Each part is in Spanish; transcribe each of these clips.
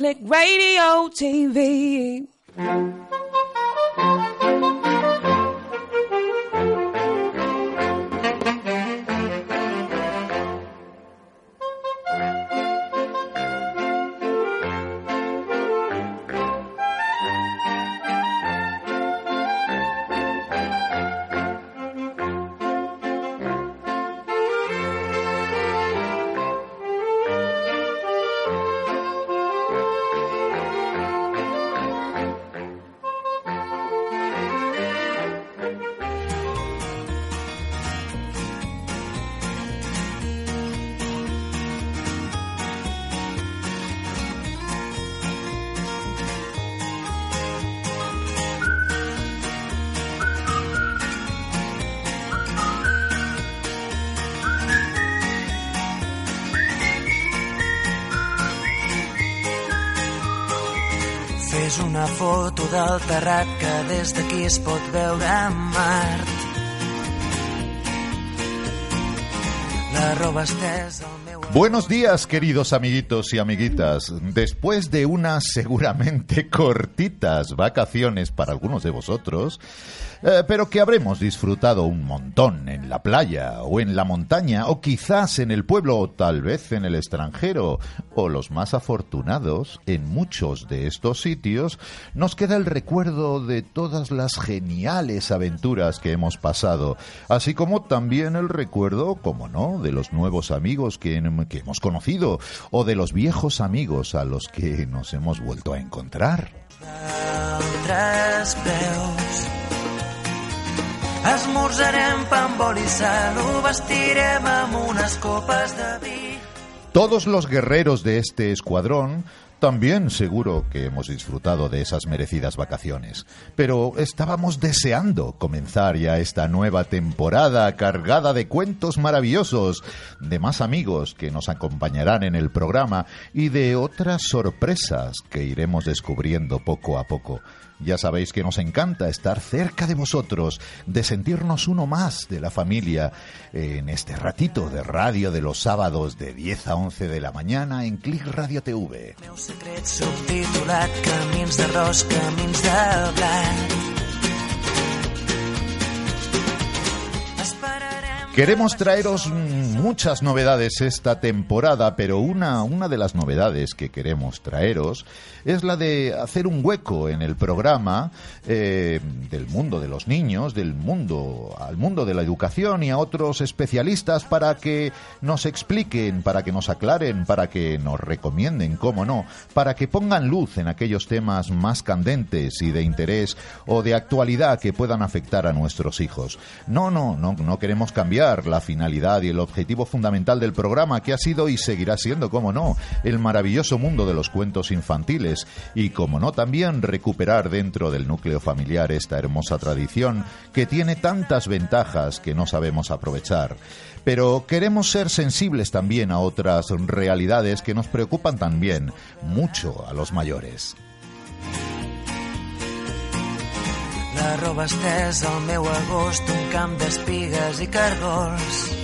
click radio TV. Buenos días, queridos amiguitos y amiguitas. Después de unas seguramente cortitas vacaciones para algunos de vosotros, eh, pero que habremos disfrutado un montón la playa o en la montaña o quizás en el pueblo o tal vez en el extranjero o los más afortunados en muchos de estos sitios, nos queda el recuerdo de todas las geniales aventuras que hemos pasado, así como también el recuerdo, como no, de los nuevos amigos que, hemos conocido o de los viejos amigos a los que nos hemos vuelto a encontrar. Esmorzarem pa amb oli ho vestirem amb unes copes de vi. Todos los guerreros de este escuadrón también seguro que hemos disfrutado de esas merecidas vacaciones, pero estábamos deseando comenzar ya esta nueva temporada cargada de cuentos maravillosos, de más amigos que nos acompañarán en el programa y de otras sorpresas que iremos descubriendo poco a poco. Ya sabéis que nos encanta estar cerca de vosotros, de sentirnos uno más de la familia en este ratito de radio de los sábados de 10 a 11 de la mañana en Click Radio TV. Secret subtitulat Camins d'arròs, camins de blat. Queremos traeros muchas novedades esta temporada, pero una, una de las novedades que queremos traeros es la de hacer un hueco en el programa eh, del mundo de los niños, del mundo al mundo de la educación y a otros especialistas para que nos expliquen, para que nos aclaren, para que nos recomienden, cómo no, para que pongan luz en aquellos temas más candentes y de interés o de actualidad que puedan afectar a nuestros hijos. No, no, no, no queremos cambiar la finalidad y el objetivo fundamental del programa que ha sido y seguirá siendo, como no, el maravilloso mundo de los cuentos infantiles y, como no, también recuperar dentro del núcleo familiar esta hermosa tradición que tiene tantas ventajas que no sabemos aprovechar. Pero queremos ser sensibles también a otras realidades que nos preocupan también mucho a los mayores. La roba estesa al meu agost, un camp d'espigues i cargols.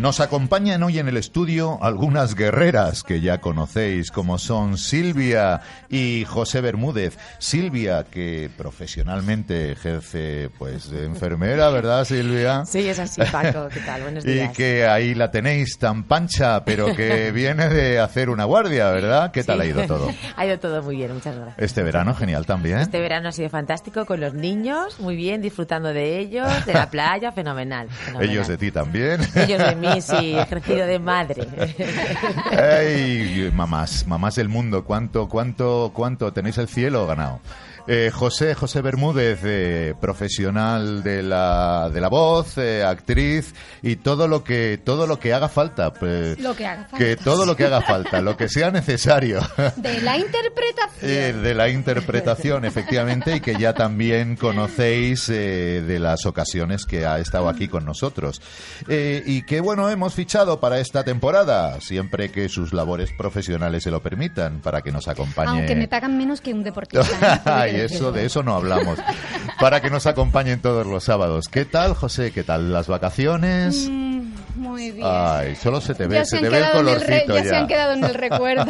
Nos acompañan hoy en el estudio algunas guerreras que ya conocéis, como son Silvia y José Bermúdez. Silvia, que profesionalmente ejerce pues de enfermera, ¿verdad, Silvia? Sí, es así, Paco. ¿Qué tal? Buenos Y días. que ahí la tenéis tan pancha, pero que viene de hacer una guardia, ¿verdad? ¿Qué tal Sí. ha ido todo? ha ido todo muy bien, muchas gracias. Este verano genial también. Este verano ha sido fantástico con los niños, muy bien, disfrutando de ellos, de la playa, fenomenal. fenomenal. Ellos de ti también. Ellos de mí, sí, ejercido de madre. Ay, mamás, mamás del mundo, cuánto, cuánto, cuánto tenéis el cielo ganado. Eh, José, José Bermúdez, eh, profesional de la, de la voz, eh, actriz y todo lo que todo lo que haga falta, pues, Lo que haga falta. que todo lo que haga falta, lo que sea necesario. De la interpretación. Eh, de la interpretación, efectivamente, y que ya también conocéis de las ocasiones que ha estado aquí con nosotros. Eh, y que, bueno, hemos fichado para esta temporada, siempre que sus labores profesionales se lo permitan, para que nos acompañe. Aunque me pagan menos que un deportista. Ay, eso, de eso no hablamos. Para que nos acompañen todos los sábados. ¿Qué tal, José? ¿Qué tal las vacaciones? Mm, Muy bien. Ay, solo se te ve, Ya se te ve el en el colorcito ya se han quedado en el recuerdo.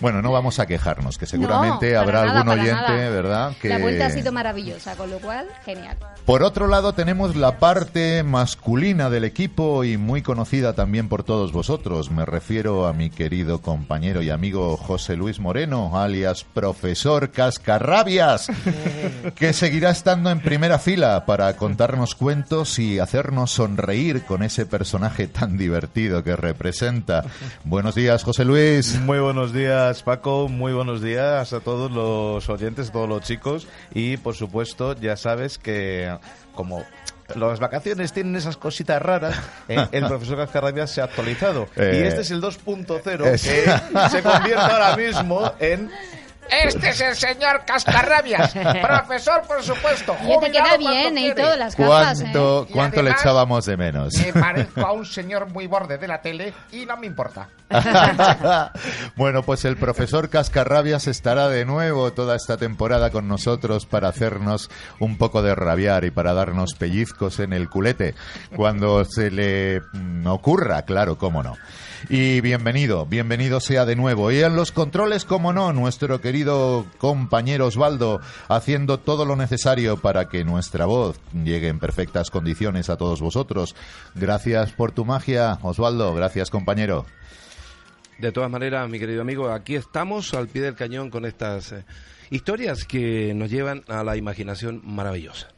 Bueno, no vamos a quejarnos, que seguramente No, habrá nada, algún oyente, nada. ¿verdad? Que... La vuelta ha sido maravillosa, con lo cual, genial. Por otro lado, tenemos la parte masculina del equipo y muy conocida también por todos vosotros. Me refiero a mi querido compañero y amigo José Luis Moreno, alias Profesor Cascarrabias, que seguirá estando en primera fila para contarnos cuentos y hacernos sonreír con ese personaje tan divertido que representa. Buenos días, José Luis. Muy buenos días, Paco. Muy buenos días a todos los oyentes, a todos los chicos. Y, por supuesto, ya sabes que como las vacaciones tienen esas cositas raras, eh, el profesor Cascarrabias se ha actualizado. Eh, y este es el 2.0 es- que se convierte ahora mismo en... Este es el señor Cascarrabias, profesor, por supuesto. Te queda bien, ¿eh? Y todo, las gafas, ¿eh? ¿Cuánto, Y cuánto le echábamos de menos? Me parezco a un señor muy borde de la tele y no me importa. bueno, pues el profesor Cascarrabias estará de nuevo toda esta temporada con nosotros para hacernos un poco de rabiar y para darnos pellizcos en el culete cuando se le mm, ocurra, claro, cómo no. Y bienvenido, bienvenido sea de nuevo. Y en los controles, cómo no, nuestro querido compañero Osvaldo haciendo todo lo necesario para que nuestra voz llegue en perfectas condiciones a todos vosotros. Gracias por tu magia, Osvaldo. Gracias, compañero. De todas maneras, mi querido amigo, aquí estamos al pie del cañón con estas eh, historias que nos llevan a la imaginación maravillosa.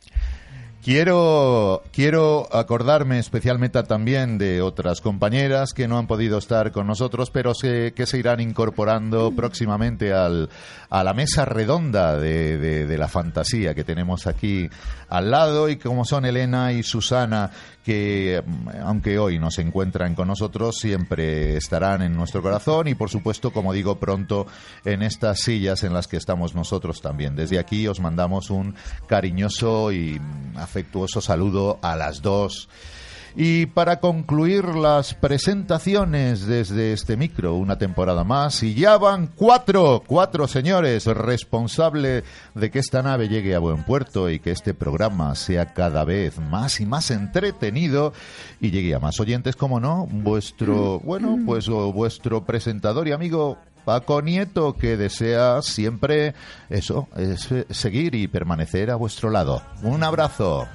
Quiero, quiero acordarme especialmente también de otras compañeras que no han podido estar con nosotros, pero sé que se irán incorporando próximamente al, a la mesa redonda de, de- de la fantasía que tenemos aquí al lado y como son Elena y Susana, que aunque hoy no se encuentran con nosotros, siempre estarán en nuestro corazón y por supuesto, como digo, pronto en estas sillas en las que estamos nosotros también. Desde aquí os mandamos un cariñoso y afectuoso saludo a las dos. Y para concluir las presentaciones desde este micro, una temporada más, y ya van cuatro, cuatro señores, responsable de que esta nave llegue a buen puerto y que este programa sea cada vez más y más entretenido y llegue a más oyentes, como no, vuestro, bueno, pues vuestro presentador y amigo Paco Nieto, que desea siempre eso, es, eh, seguir y permanecer a vuestro lado. Un abrazo.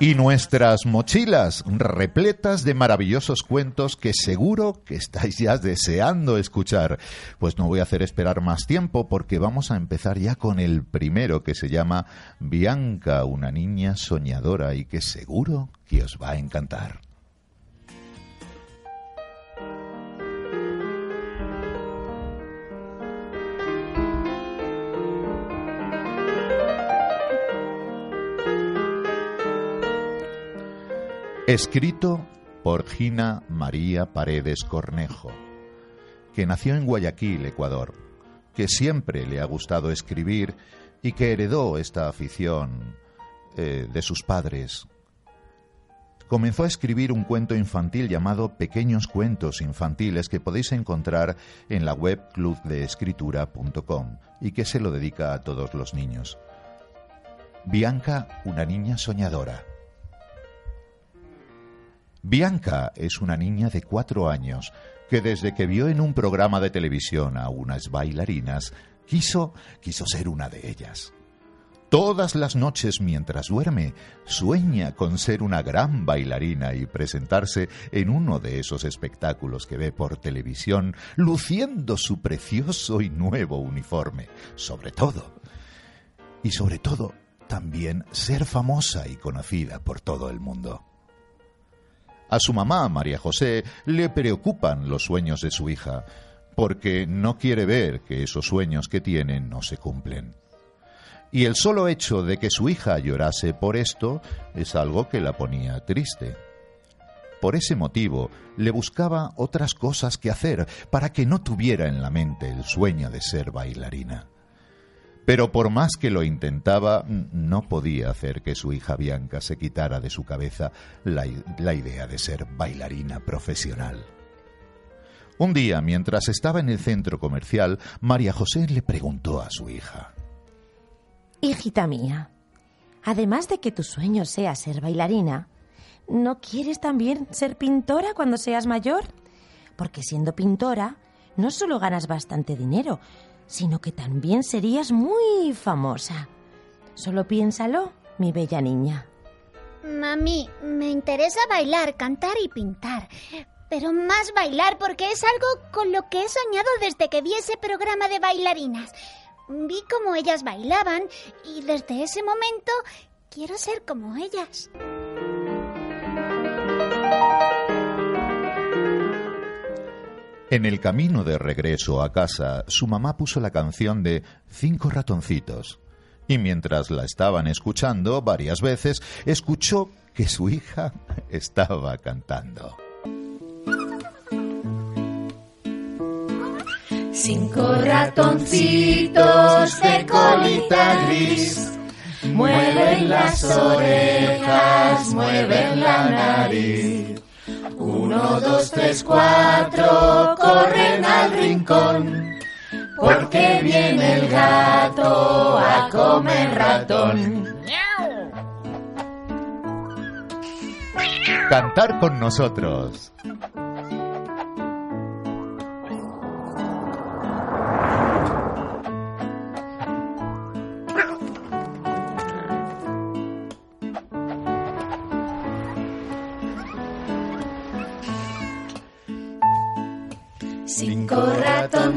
Y nuestras mochilas repletas de maravillosos cuentos que seguro que estáis ya deseando escuchar. Pues no voy a hacer esperar más tiempo porque vamos a empezar ya con el primero que se llama Bianca, una niña soñadora y que seguro que os va a encantar. Escrito por Gina María Paredes Cornejo, que nació en Guayaquil, Ecuador, que siempre le ha gustado escribir y que heredó esta afición eh, de sus padres. Comenzó a escribir un cuento infantil llamado Pequeños Cuentos Infantiles que podéis encontrar en la web clubdeescritura.com y que se lo dedica a todos los niños. Bianca, una niña soñadora. Bianca es una niña de cuatro años que desde que vio en un programa de televisión a unas bailarinas, quiso, quiso ser una de ellas. Todas las noches mientras duerme, sueña con ser una gran bailarina y presentarse en uno de esos espectáculos que ve por televisión, luciendo su precioso y nuevo uniforme. Sobre todo, y sobre todo, también ser famosa y conocida por todo el mundo. A su mamá, María José, le preocupan los sueños de su hija, porque no quiere ver que esos sueños que tiene no se cumplen. Y el solo hecho de que su hija llorase por esto es algo que la ponía triste. Por ese motivo, le buscaba otras cosas que hacer para que no tuviera en la mente el sueño de ser bailarina. Pero por más que lo intentaba, no podía hacer que su hija Bianca se quitara de su cabeza la, idea de ser bailarina profesional. Un día, mientras estaba en el centro comercial, María José le preguntó a su hija. Hijita mía, Además de que tu sueño sea ser bailarina, ¿no quieres también ser pintora cuando seas mayor? Porque siendo pintora, no solo ganas bastante dinero, sino que también serías muy famosa. Solo piénsalo, mi bella niña. Mami, me interesa bailar, cantar y pintar. Pero más bailar porque es algo con lo que he soñado desde que vi ese programa de bailarinas. Vi cómo ellas bailaban y desde ese momento quiero ser como ellas. En el camino de regreso a casa, su mamá puso la canción de Cinco ratoncitos. Y mientras la estaban escuchando varias veces, escuchó que su hija estaba cantando. Cinco ratoncitos de colita gris mueven las orejas, mueven la nariz. Uno, dos, tres, cuatro, corren al rincón, porque viene el gato a comer ratón. Cantar con nosotros.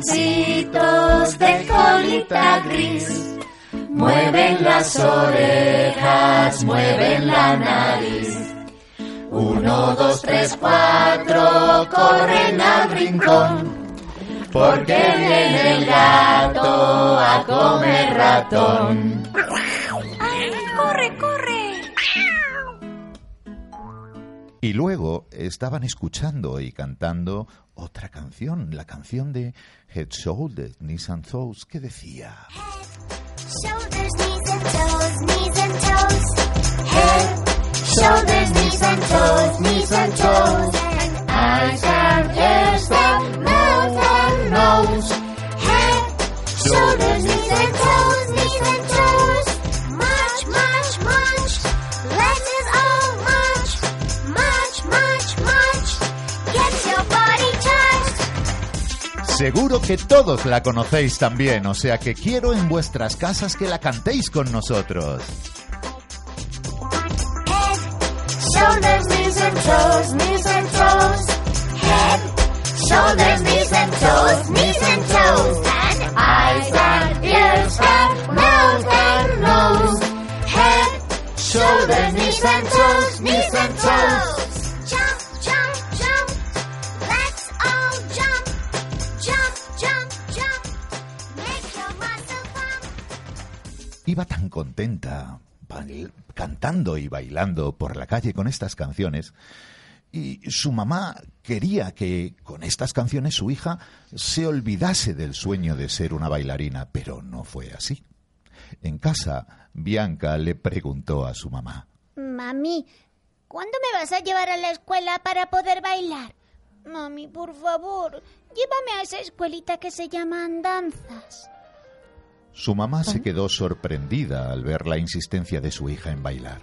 Ratoncitos de colita gris mueven las orejas, mueven la nariz. Uno, dos, tres, cuatro, corren al rincón. Porque viene el gato a comer ratón. ¡Ay, corre, corre! Y luego estaban escuchando y cantando otra canción, la canción de Head, Shoulders, Knees and Toes, que decía... Shoulders, knees and toes, knees and toes. Head, shoulders, knees and toes, knees and toes. Eyes and ears and mouth and nose. Head, shoulders, knees and toes, Seguro que todos la conocéis también, o sea que quiero en vuestras casas que la cantéis con nosotros. Head, shoulders, knees and toes, knees and toes. Head, shoulders, knees and toes, knees and toes. And eyes and ears and mouth and nose. Head, shoulders, knees and toes, knees and toes. Iba tan contenta, cantando y bailando por la calle con estas canciones, y su mamá quería que con estas canciones su hija se olvidase del sueño de ser una bailarina, pero no fue así. En casa, Bianca le preguntó a su mamá. Mami, ¿cuándo me vas a llevar a la escuela para poder bailar? Mami, por favor, llévame a esa escuelita que se llama Andanzas. Su mamá se quedó sorprendida al ver la insistencia de su hija en bailar.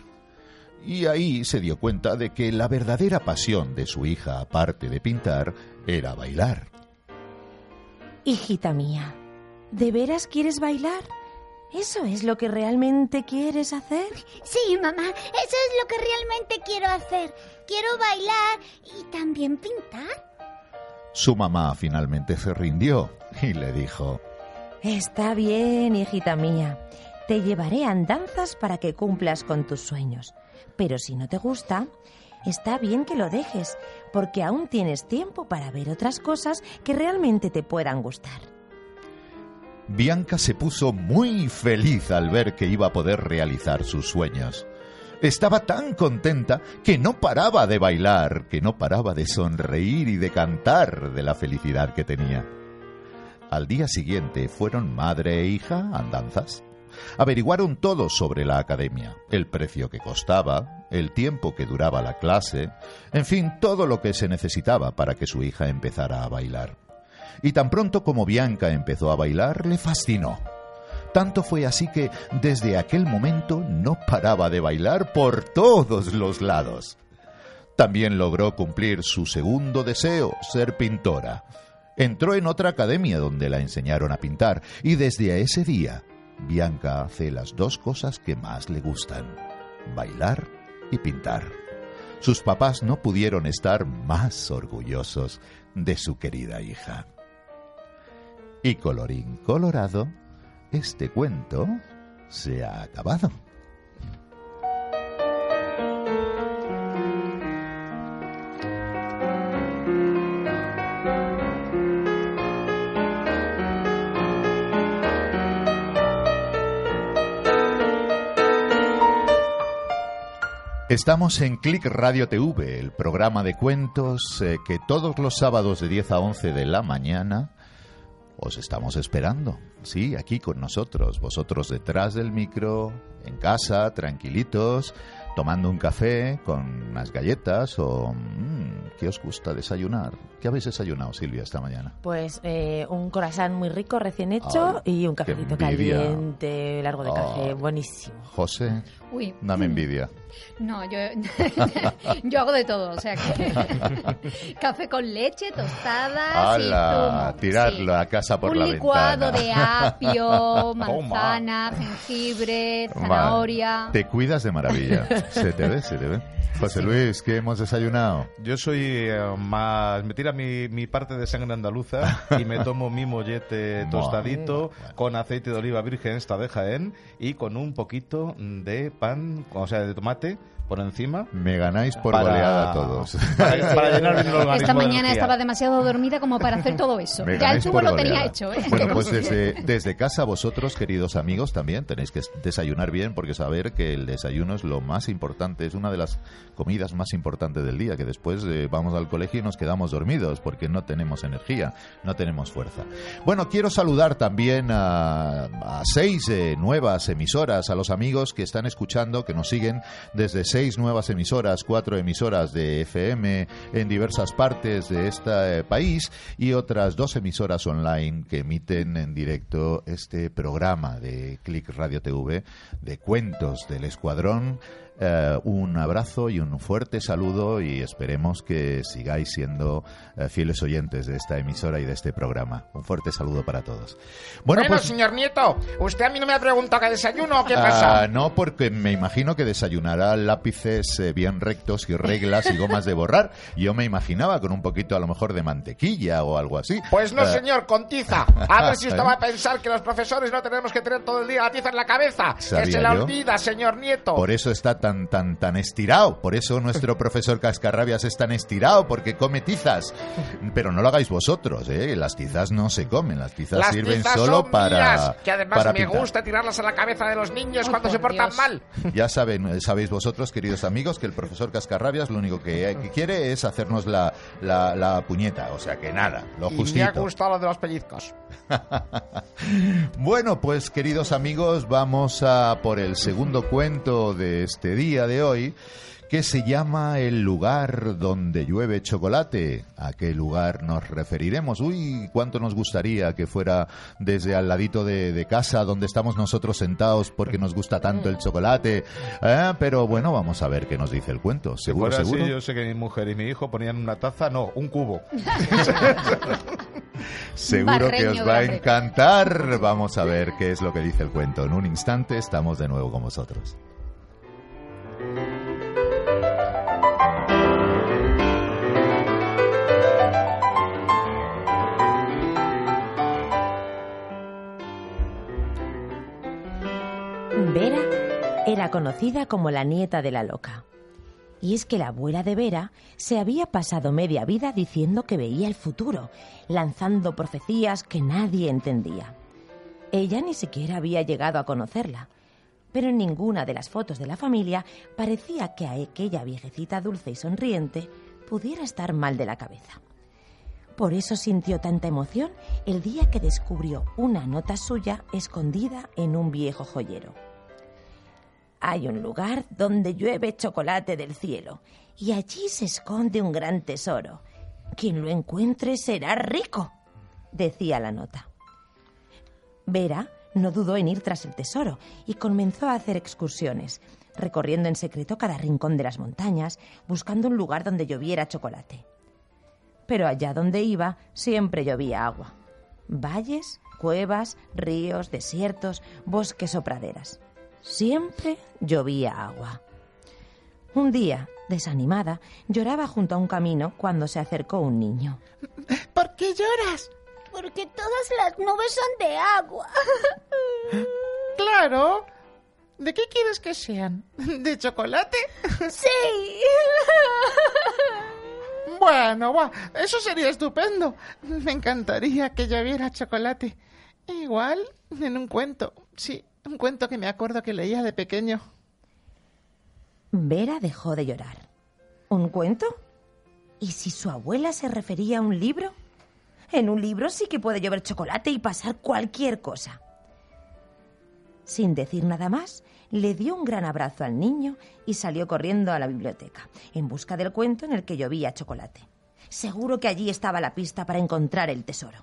Y ahí se dio cuenta de que la verdadera pasión de su hija, aparte de pintar, era bailar. Hijita mía, ¿de veras quieres bailar? ¿Eso es lo que realmente quieres hacer? Sí, mamá, eso es lo que realmente quiero hacer. Quiero bailar y también pintar. Su mamá finalmente se rindió y le dijo, Está bien, hijita mía. Te llevaré a andanzas para que cumplas con tus sueños. Pero si no te gusta, está bien que lo dejes, porque aún tienes tiempo para ver otras cosas que realmente te puedan gustar. Bianca se puso muy feliz al ver que iba a poder realizar sus sueños. Estaba tan contenta que no paraba de bailar, que no paraba de sonreír y de cantar de la felicidad que tenía. Al día siguiente fueron madre e hija andanzas. Averiguaron todo sobre la academia, el precio que costaba, el tiempo que duraba la clase, en fin, todo lo que se necesitaba para que su hija empezara a bailar. Y tan pronto como Bianca empezó a bailar, le fascinó. Tanto fue así que desde aquel momento no paraba de bailar por todos los lados. También logró cumplir su segundo deseo, ser pintora. Entró en otra academia donde la enseñaron a pintar y desde ese día Bianca hace las dos cosas que más le gustan, bailar y pintar. Sus papás no pudieron estar más orgullosos de su querida hija. Y colorín colorado, este cuento se ha acabado. Estamos en Click Radio TV, el programa de cuentos eh, que todos los sábados de 10 a 11 de la mañana os estamos esperando. Sí, aquí con nosotros, vosotros detrás del micro, en casa, tranquilitos, tomando un café con unas galletas o... mm, ¿Qué os gusta desayunar? ¿Qué habéis desayunado, Silvia, esta mañana? Pues eh, un croissant muy rico, recién hecho, Ay, y un cafecito caliente, largo de café, Ay. buenísimo. José, Uy. dame envidia. No, yo, yo hago de todo, o sea que café con leche, tostadas ¡Hala! y. Tirarlo a casa por Un la licuado ventana. de apio, manzana, jengibre, zanahoria. Te cuidas de maravilla. Se te ve, se te ve. José Luis, ¿qué hemos desayunado? Yo soy eh, más... Me tira mi, mi parte de sangre andaluza y me tomo mi mollete tostadito con aceite de oliva virgen, esta de Jaén, y con un poquito de pan, o sea, de tomate debate por encima. Me ganáis por Para- goleada todos. Para, para llenar el Esta de mañana energía. estaba demasiado dormida como para hacer todo eso. Me Ya el tubo lo tenía hecho, ¿eh? Bueno, pues desde, desde casa vosotros, queridos amigos, también tenéis que desayunar bien porque saber que el desayuno es lo más importante, es una de las comidas más importantes del día, que después eh, vamos al colegio y nos quedamos dormidos porque no tenemos energía, no tenemos fuerza. Bueno, quiero saludar también a, a seis eh, nuevas emisoras, a los amigos que están escuchando, que nos siguen desde seis nuevas emisoras, cuatro emisoras de FM en diversas partes de este eh, país y otras dos emisoras online que emiten en directo este programa de Click Radio TV de cuentos del Escuadrón. Eh, un abrazo y un fuerte saludo y esperemos que sigáis siendo eh, fieles oyentes de esta emisora y de este programa. Un fuerte saludo para todos. Bueno, Bueno, pues señor Nieto, usted a mí no me ha preguntado qué desayuno o qué Ah, pasa. no, porque me imagino que desayunará lápices eh, bien rectos y reglas y gomas de borrar. Yo me imaginaba con un poquito a lo mejor de mantequilla o algo así. Pues no, señor, con tiza. A ver si usted va a pensar que los profesores no tenemos que tener todo el día la tiza en la cabeza. Que se la olvida, señor Nieto. Por eso está tan tan tan estirado. Por eso nuestro profesor Cascarrabias es tan estirado porque come tizas. Pero no lo hagáis vosotros, ¿eh? Las tizas no se comen. Las tizas Las sirven tizas solo son para mías, que además para me pintar. gusta tirarlas a la cabeza de los niños Ay, cuando se portan Dios. mal. Ya saben, eh, sabéis vosotros, queridos amigos, que el profesor Cascarrabias lo único que, que quiere es hacernos la, la, la puñeta. O sea que nada, lo Y me ha justito. gustado lo de los pellizcos. Bueno, pues queridos amigos, vamos a por el segundo cuento de este día de hoy, que se llama El lugar donde llueve chocolate. ¿A qué lugar nos referiremos? Uy, cuánto nos gustaría que fuera desde al ladito de, de casa donde estamos nosotros sentados porque nos gusta tanto el chocolate. Eh, Pero bueno, vamos a ver qué nos dice el cuento. Si Seguro, así, seguro. yo sé que mi mujer y mi hijo ponían una taza, no, un cubo. Seguro que os va a encantar. Vamos a ver qué es lo que dice el cuento. En un instante estamos de nuevo con vosotros. Vera era conocida como la nieta de la loca. Y es que la abuela de Vera se había pasado media vida diciendo que veía el futuro, lanzando profecías que nadie entendía. Ella ni siquiera había llegado a conocerla, pero en ninguna de las fotos de la familia parecía que a aquella viejecita dulce y sonriente pudiera estar mal de la cabeza. Por eso sintió tanta emoción el día que descubrió una nota suya escondida en un viejo joyero. Hay un lugar donde llueve chocolate del cielo y allí se esconde un gran tesoro. Quien lo encuentre será rico, decía la nota. Vera no dudó en ir tras el tesoro y comenzó a hacer excursiones, recorriendo en secreto cada rincón de las montañas, buscando un lugar donde lloviera chocolate. Pero allá donde iba siempre llovía agua. Valles, cuevas, ríos, desiertos, bosques o praderas. Siempre llovía agua. Un día, desanimada, lloraba junto a un camino cuando se acercó un niño. ¿Por qué lloras? Porque todas las nubes son de agua. Claro. ¿De qué quieres que sean? ¿De chocolate? Sí. Bueno, eso sería estupendo. Me encantaría que lloviera chocolate. Igual en un cuento. Sí, un cuento que me acuerdo que leía de pequeño. Vera dejó de llorar. ¿Un cuento? ¿Y si su abuela se refería a un libro? En un libro sí que puede llover chocolate y pasar cualquier cosa. Sin decir nada más, le dio un gran abrazo al niño y salió corriendo a la biblioteca, en busca del cuento en el que llovía chocolate. Seguro que allí estaba la pista para encontrar el tesoro.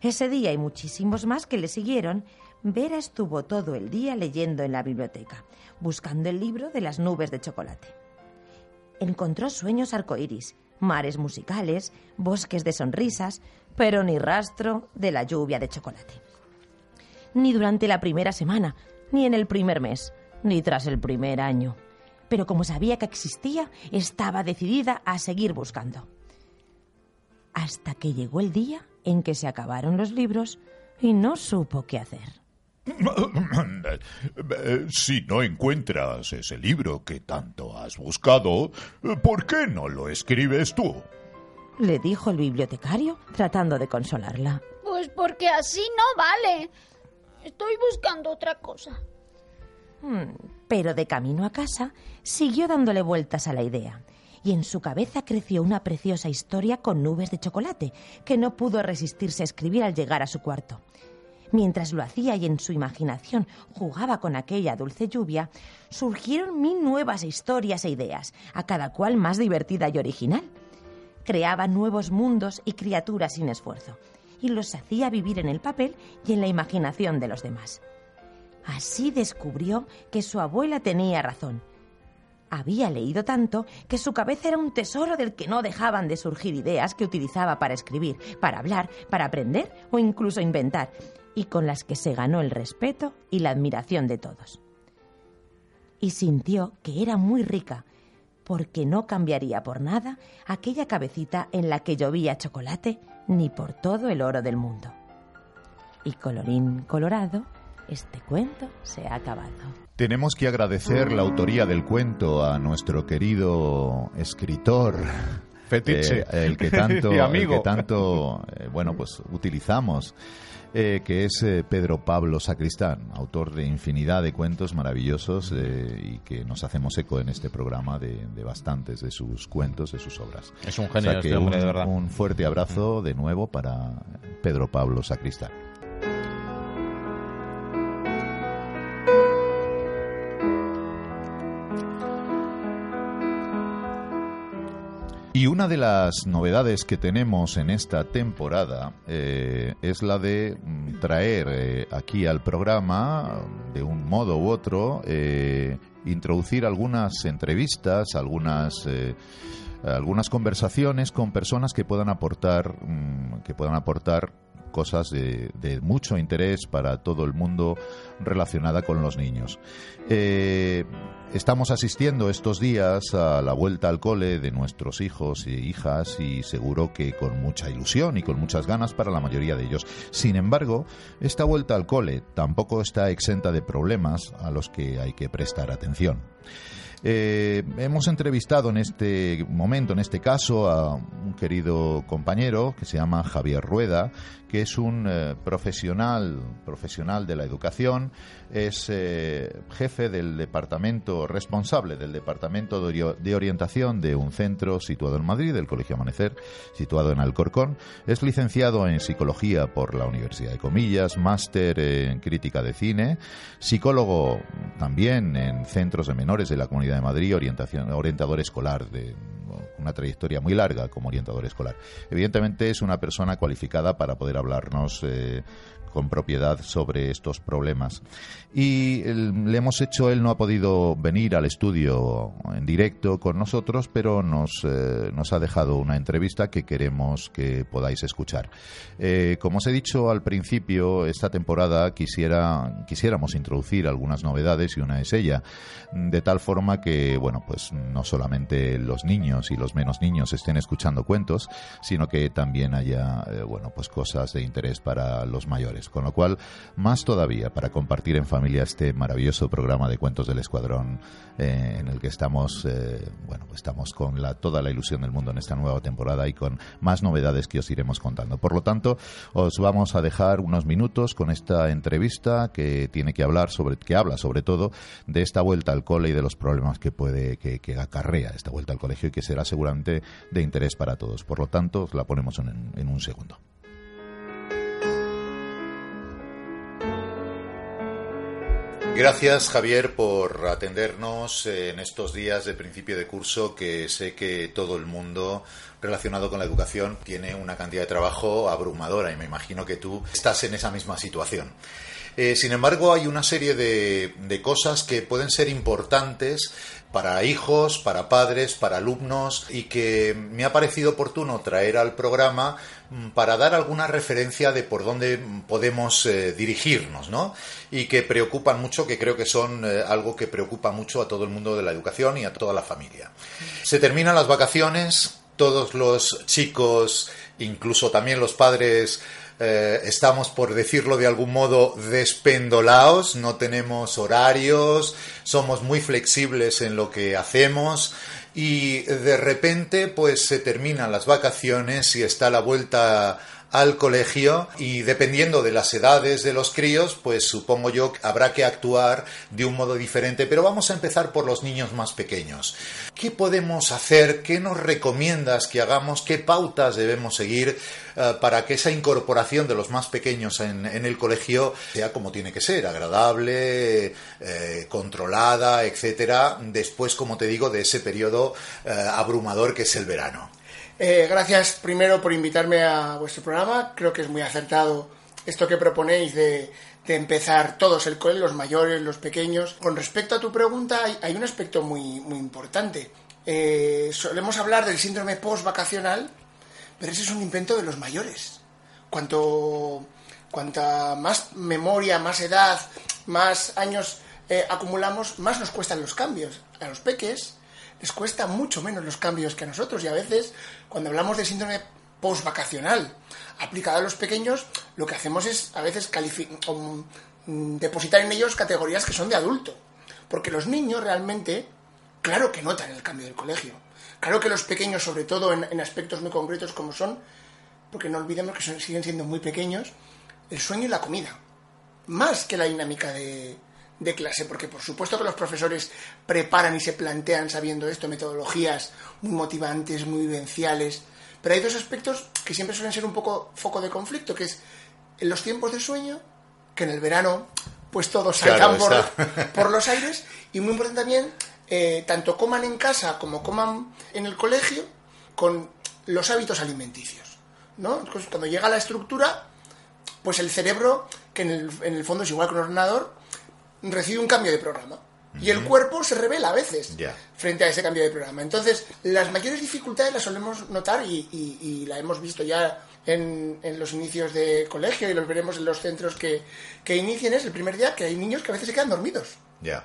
Ese día y muchísimos más que le siguieron, Vera estuvo todo el día leyendo en la biblioteca, buscando el libro de las nubes de chocolate. Encontró sueños arcoíris, mares musicales, bosques de sonrisas, pero ni rastro de la lluvia de chocolate. Ni durante la primera semana, ni en el primer mes, ni tras el primer año. Pero como sabía que existía, estaba decidida a seguir buscando. Hasta que llegó el día en que se acabaron los libros y no supo qué hacer. Si no encuentras ese libro que tanto has buscado, ¿por qué no lo escribes tú? Le dijo el bibliotecario, tratando de consolarla. Pues porque así no vale. Estoy buscando otra cosa. Hmm, Pero de camino a casa siguió dándole vueltas a la idea. Y en su cabeza creció una preciosa historia con nubes de chocolate que no pudo resistirse a escribir al llegar a su cuarto. Mientras lo hacía y en su imaginación jugaba con aquella dulce lluvia, surgieron mil nuevas historias e ideas, a cada cual más divertida y original. Creaba nuevos mundos y criaturas sin esfuerzo, y los hacía vivir en el papel y en la imaginación de los demás. Así descubrió que su abuela tenía razón. Había leído tanto que su cabeza era un tesoro del que no dejaban de surgir ideas que utilizaba para escribir, para hablar, para aprender o incluso inventar, y con las que se ganó el respeto y la admiración de todos. Y sintió que era muy rica, porque no cambiaría por nada aquella cabecita en la que llovía chocolate ni por todo el oro del mundo. Y colorín colorado, este cuento se ha acabado. Tenemos que agradecer la autoría del cuento a nuestro querido escritor. Fetiche. eh, el que tanto, Y amigo. el que tanto eh, bueno, pues utilizamos. eh, que es eh, Pedro Pablo Sacristán, autor de infinidad de cuentos maravillosos eh, y que nos hacemos eco en este programa de, de bastantes de sus cuentos, de sus obras. Es un O genio sea este hombre, de verdad. un fuerte abrazo de nuevo para Pedro Pablo Sacristán. Y una de las novedades que tenemos en esta temporada eh, es la de mm, traer eh, aquí al programa, de un modo u otro, eh, introducir algunas entrevistas, algunas eh, algunas conversaciones con personas que puedan aportar mm, que puedan aportar cosas de, de mucho interés para todo el mundo relacionada con los niños. Eh, estamos asistiendo estos días a la vuelta al cole de nuestros hijos e hijas y seguro que con mucha ilusión y con muchas ganas para la mayoría de ellos. Sin embargo, esta vuelta al cole tampoco está exenta de problemas a los que hay que prestar atención. Eh, hemos entrevistado en este momento, en este caso, a un querido compañero que se llama Javier Rueda, que es un eh, profesional, profesional de la educación, es eh, jefe del departamento responsable del departamento de, ori- de orientación de un centro situado en Madrid, del Colegio Amanecer, situado en Alcorcón. Es licenciado en psicología por la Universidad de Comillas, máster en crítica de cine, psicólogo también en centros de menores de la Comunidad de Madrid, orientación, orientador escolar de una una trayectoria muy larga como orientador escolar. Evidentemente es una persona cualificada para poder hablarnos eh, con propiedad sobre estos problemas. Y le hemos hecho, él no ha podido venir al estudio en directo con nosotros, pero nos, eh, nos ha dejado una entrevista que queremos que podáis escuchar. Eh, como os he dicho al principio, esta temporada quisiera, quisiéramos introducir algunas novedades y una es ella, de tal forma que, bueno, pues no solamente los niños y los menos niños estén escuchando cuentos, sino que también haya, eh, bueno, pues cosas de interés para los mayores. Con lo cual, más todavía para compartir en familia este maravilloso programa de cuentos del Escuadrón eh, en el que estamos, eh, bueno, estamos con la, toda la ilusión del mundo en esta nueva temporada y con más novedades que os iremos contando. Por lo tanto, os vamos a dejar unos minutos con esta entrevista que tiene que hablar sobre, que habla sobre todo de esta vuelta al cole y de los problemas que puede, que, acarrea esta vuelta al colegio y que será seguramente de interés para todos. Por lo tanto, la ponemos en- en un segundo. Gracias, Javier, por atendernos en estos días de principio de curso que sé que todo el mundo relacionado con la educación tiene una cantidad de trabajo abrumadora y me imagino que tú estás en esa misma situación. Eh, sin embargo, hay una serie de, de cosas que pueden ser importantes para hijos, para padres, para alumnos y que me ha parecido oportuno traer al programa mm, para dar alguna referencia de por dónde podemos eh, dirigirnos, ¿no? Y que preocupan mucho, que creo que son eh, algo que preocupa mucho a todo el mundo de la educación y a toda la familia. Se terminan las vacaciones, todos los chicos, incluso también los padres, eh, estamos, por decirlo de algún modo, despendolados, no tenemos horarios, somos muy flexibles en lo que hacemos y de repente pues se terminan las vacaciones y está la vuelta al colegio y dependiendo de las edades de los críos, pues supongo yo que habrá que actuar de un modo diferente, pero vamos a empezar por los niños más pequeños. ¿Qué podemos hacer? ¿Qué nos recomiendas que hagamos? ¿Qué pautas debemos seguir eh, para que esa incorporación de los más pequeños en, el colegio sea como tiene que ser, agradable, eh, controlada, etcétera, después, como te digo, de ese periodo eh, abrumador que es el verano? Eh, gracias primero por invitarme a vuestro programa. Creo que es muy acertado esto que proponéis de, empezar todos el cole, los mayores, los pequeños. Con respecto a tu pregunta, hay, hay un aspecto muy, muy importante. Eh, solemos hablar del síndrome post-vacacional, pero ese es un invento de los mayores. Cuanto, cuanta más memoria, más edad, más años eh, acumulamos, más nos cuestan los cambios. A los peques les cuesta mucho menos los cambios que a nosotros y a veces cuando hablamos de síndrome post-vacacional aplicado a los pequeños, lo que hacemos es a veces mm, depositar en ellos categorías que son de adulto. Porque los niños realmente, claro que notan el cambio del colegio. Claro que los pequeños, sobre todo en, aspectos muy concretos como son, porque no olvidemos que siguen siendo muy pequeños, el sueño y la comida. Más que la dinámica de, de clase, porque por supuesto que los profesores preparan y se plantean sabiendo esto, metodologías muy motivantes, muy vivenciales, pero hay dos aspectos que siempre suelen ser un poco foco de conflicto, que es en los tiempos de sueño, que en el verano pues todos Claro, saltan por, los aires, y muy importante también, eh, tanto coman en casa como coman en el colegio, con los hábitos alimenticios. ¿no? Entonces, cuando llega la estructura, pues el cerebro, que en el, en el fondo es igual que un ordenador, recibe un cambio de programa. Y el cuerpo se revela a veces frente a ese cambio de programa. Entonces, las mayores dificultades las solemos notar y, y- y la hemos visto ya en, en los inicios de colegio y los veremos en los centros que, que inicien. Es el primer día que hay niños que a veces se quedan dormidos. Ya.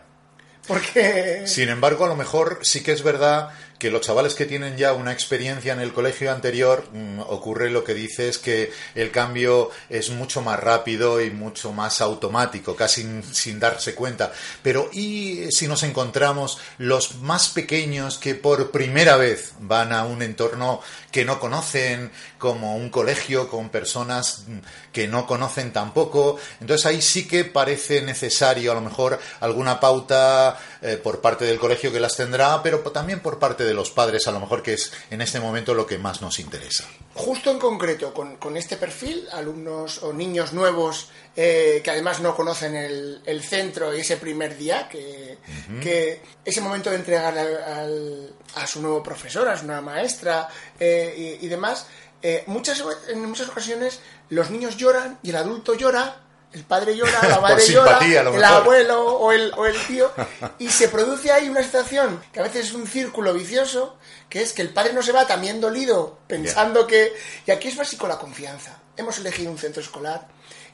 Porque... Sin embargo, a lo mejor sí que es verdad que los chavales que tienen ya una experiencia en el colegio anterior, mm, ocurre lo que dices que el cambio es mucho más rápido y mucho más automático, casi sin, darse cuenta. Pero ¿y si nos encontramos los más pequeños que por primera vez van a un entorno que no conocen, como un colegio con personas mm, que no conocen tampoco? Entonces ahí sí que parece necesario a lo mejor alguna pauta eh, por parte del colegio que las tendrá, pero también por parte de de los padres, a lo mejor que es en este momento lo que más nos interesa. Justo en concreto, con, con este perfil, alumnos o niños nuevos eh, que además no conocen el, el centro y ese primer día, que, que ese momento de entregar al- al- a su nuevo profesor, a su nueva maestra eh, y, y demás, eh, muchas, en muchas ocasiones los niños lloran y el adulto llora. El padre llora, la madre llora, simpatía, el abuelo o el, o el tío, y se produce ahí una situación que a veces es un círculo vicioso, que es que el padre no se va también dolido, pensando que... Y aquí es básico la confianza. Hemos elegido un centro escolar,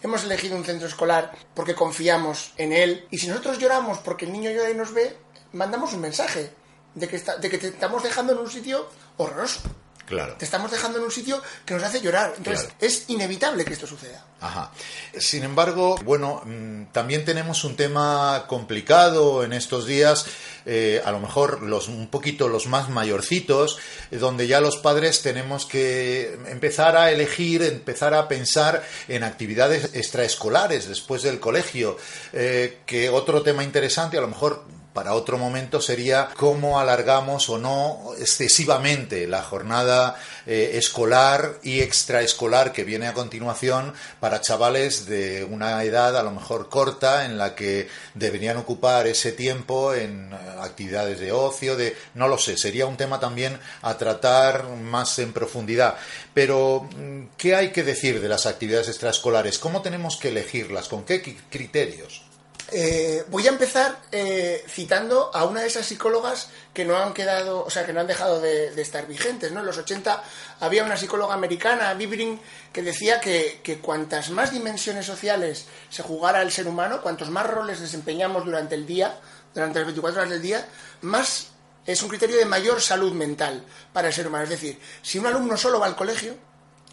hemos elegido un centro escolar porque confiamos en él, y si nosotros lloramos porque el niño llora y nos ve, mandamos un mensaje de que, está- de que te estamos dejando en un sitio horroroso. Claro. Te estamos dejando en un sitio que nos hace llorar. Entonces, Claro. es inevitable que esto suceda. Ajá. Sin embargo, bueno, mm, también tenemos un tema complicado en estos días, eh, a lo mejor los un poquito los más mayorcitos, donde ya los padres tenemos que empezar a elegir, empezar a pensar en actividades extraescolares después del colegio, eh, que otro tema interesante, a lo mejor para otro momento sería cómo alargamos o no excesivamente la jornada eh, escolar y extraescolar que viene a continuación para chavales de una edad a lo mejor corta en la que deberían ocupar ese tiempo en eh, actividades de ocio, de no lo sé, sería un tema también a tratar más en profundidad. Pero mm, ¿qué hay que decir de las actividades extraescolares? ¿Cómo tenemos que elegirlas? ¿Con qué criterios? Eh, voy a empezar eh, citando a una de esas psicólogas que no han quedado, o sea, que no han dejado de, estar vigentes, ¿no? En los 80 había una psicóloga americana, Bibring, que decía que, que cuantas más dimensiones sociales se jugara el ser humano, cuantos más roles desempeñamos durante el día, durante las 24 horas del día, más es un criterio de mayor salud mental para el ser humano. Es decir, si un alumno solo va al colegio,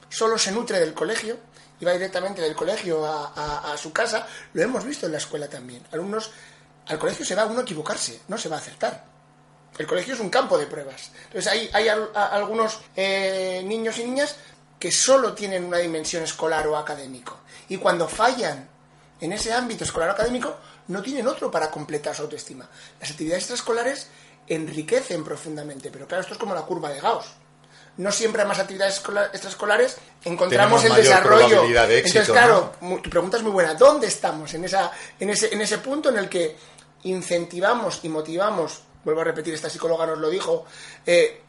solo se nutre del colegio va directamente del colegio a, a- su casa, lo hemos visto en la escuela también. Alumnos, al colegio se va uno a equivocarse, no se va a acertar. El colegio es un campo de pruebas. Entonces hay, algunos eh, niños y niñas que solo tienen una dimensión escolar o académico. Y cuando fallan en ese ámbito escolar o académico, no tienen otro para completar su autoestima. Las actividades extraescolares enriquecen profundamente, pero claro, esto es como la curva de Gauss no siempre hay más actividades escola- extraescolares, encontramos el desarrollo. de éxito, Entonces, claro, tu pregunta es muy buena. ¿Dónde estamos en, esa, en, ese, en ese punto en el que incentivamos y motivamos, vuelvo a repetir, esta psicóloga nos lo dijo, eh,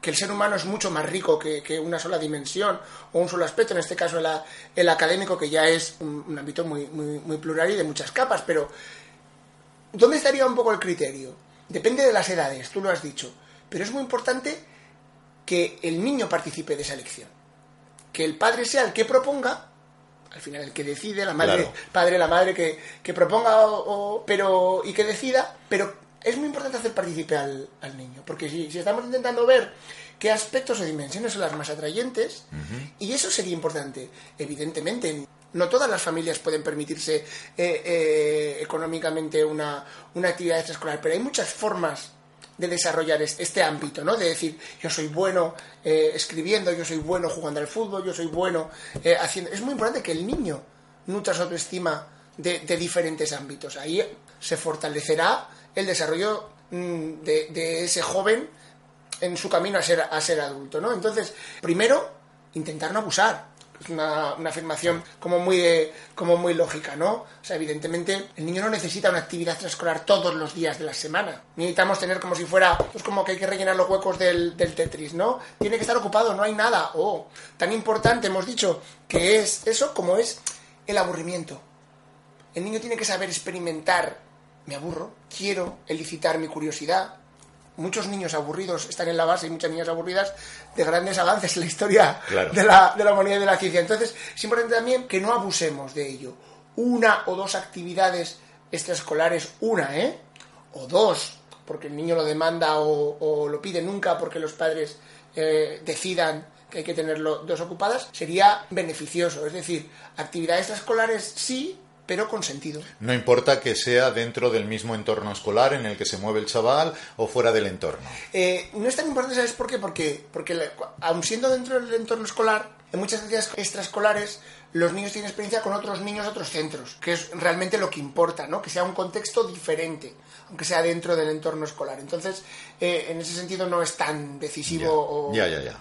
que el ser humano es mucho más rico que, que una sola dimensión o un solo aspecto, en este caso el, a- el académico, que ya es un, un ámbito muy, muy, muy plural y de muchas capas, pero ¿dónde estaría un poco el criterio? Depende de las edades, tú lo has dicho, pero es muy importante que el niño participe de esa elección. Que el padre sea el que proponga, al final el que decide, la madre, Claro. padre, la madre que, que proponga o, o- pero, y que decida, pero es muy importante hacer partícipe al, al niño, porque si, si estamos intentando ver qué aspectos o dimensiones son las más atrayentes, y eso sería importante, evidentemente. No todas las familias pueden permitirse eh, eh, económicamente una, una actividad extraescolar, pero hay muchas formas de desarrollar es- este ámbito, ¿no? De decir, yo soy bueno eh, escribiendo, yo soy bueno jugando al fútbol, yo soy bueno eh, haciendo... Es muy importante que el niño nutra su autoestima de, de diferentes ámbitos. Ahí se fortalecerá el desarrollo mm, de, de ese joven en su camino a ser, a ser adulto, ¿no? Entonces, primero, intentar no abusar. Es una, afirmación como muy, de- como muy lógica, ¿no? O sea, evidentemente, el niño no necesita una actividad extraescolar todos los días de la semana. Necesitamos tener como si fuera, pues como que hay que rellenar los huecos del, del Tetris, ¿no? Tiene que estar ocupado, no hay nada. Oh, tan importante hemos dicho que es eso como es el aburrimiento. El niño tiene que saber experimentar. Me aburro, quiero elicitar mi curiosidad. Muchos niños aburridos están en la base y muchas niñas aburridas de grandes avances en la historia Claro. de, la, de la humanidad y de la ciencia. Entonces, es importante también que no abusemos de ello. Una o dos actividades extraescolares, una, ¿eh? O dos, porque el niño lo demanda o, o lo pide nunca porque los padres eh, decidan que hay que tenerlo dos ocupadas, sería beneficioso. Es decir, actividades extraescolares sí, pero con sentido. No importa que sea dentro del mismo entorno escolar en el que se mueve el chaval o fuera del entorno. Eh, no es tan importante, ¿sabes por qué? Porque, porque aun siendo dentro del entorno escolar, en muchas actividades extraescolares los niños tienen experiencia con otros niños de otros centros, que es realmente lo que importa, ¿no? Que sea un contexto diferente, aunque sea dentro del entorno escolar. Entonces, eh, en ese sentido no es tan decisivo o, Ya, ya, ya.